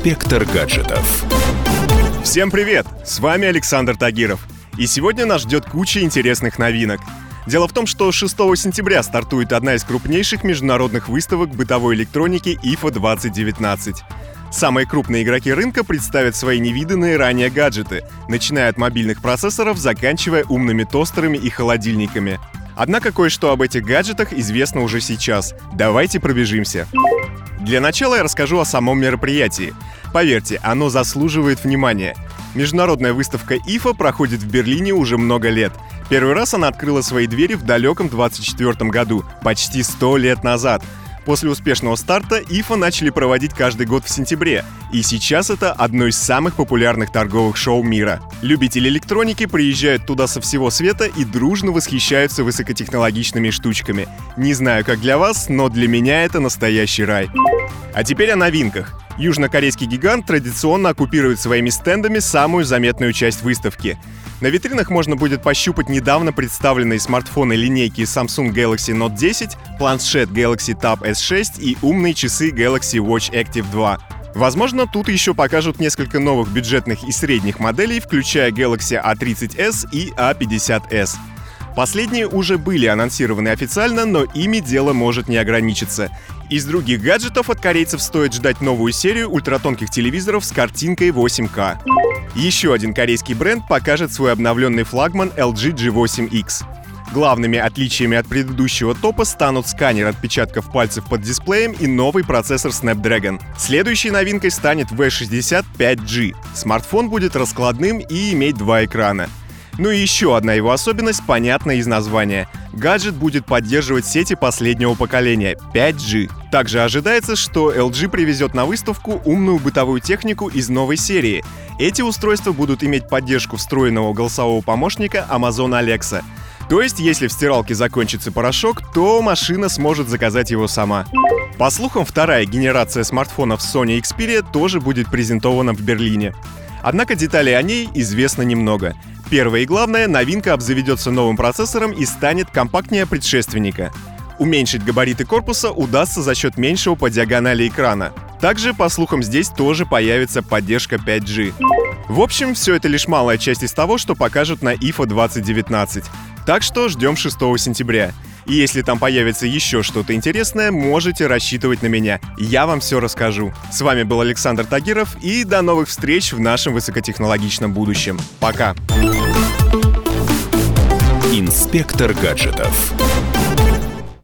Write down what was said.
Инспектор гаджетов. Всем привет! С вами Александр Тагиров. И сегодня нас ждет куча интересных новинок. Дело в том, что 6 сентября стартует одна из крупнейших международных выставок бытовой электроники IFA 2019. Самые крупные игроки рынка представят свои невиданные ранее гаджеты, начиная от мобильных процессоров, заканчивая умными тостерами и холодильниками. Однако кое-что об этих гаджетах известно уже сейчас. Давайте пробежимся. Для начала я расскажу о самом мероприятии. Поверьте, оно заслуживает внимания. Международная выставка IFA проходит в Берлине уже много лет. Первый раз она открыла свои двери в далеком 24 году, почти 100 лет назад. После успешного старта ИФА начали проводить каждый год в сентябре, и сейчас это одно из самых популярных торговых шоу мира. Любители электроники приезжают туда со всего света и дружно восхищаются высокотехнологичными штучками. Не знаю, как для вас, но для меня это настоящий рай. А теперь о новинках. Южнокорейский гигант традиционно оккупирует своими стендами самую заметную часть выставки. На витринах можно будет пощупать недавно представленные смартфоны линейки Samsung Galaxy Note 10, планшет Galaxy Tab S6 и умные часы Galaxy Watch Active 2. Возможно, тут еще покажут несколько новых бюджетных и средних моделей, включая Galaxy A30s и A50s. Последние уже были анонсированы официально, но ими дело может не ограничиться. Из других гаджетов от корейцев стоит ждать новую серию ультратонких телевизоров с картинкой 8К. Еще один корейский бренд покажет свой обновленный флагман LG G8X. Главными отличиями от предыдущего топа станут сканер отпечатков пальцев под дисплеем и новый процессор Snapdragon. Следующей новинк65 станет V60 5G. Смартфон будет раскладным и иметь два экрана. Ну и еще одна его особенность понятна из названия. Гаджет будет поддерживать сети последнего поколения 5G. Также ожидается, что LG привезет на выставку умную бытовую технику из новой серии. Эти устройства будут иметь поддержку встроенного голосового помощника Amazon Alexa. То есть, если в стиралке закончится порошок, то машина сможет заказать его сама. По слухам, вторая генерация смартфонов Sony Xperia тоже будет презентована в Берлине. Однако деталей о ней известно немного. Первое и главное, новинка обзаведется новым процессором и станет компактнее предшественника. Уменьшить габариты корпуса удастся за счет меньшего по диагонали экрана. Также, по слухам, здесь тоже появится поддержка 5G. В общем, все это лишь малая часть из того, что покажут на IFA 2019. Так что ждем 6 сентября. И если там появится еще что-то интересное, можете рассчитывать на меня. Я вам все расскажу. С вами был Александр Тагиров, и до новых встреч в нашем высокотехнологичном будущем. Пока. Инспектор гаджетов.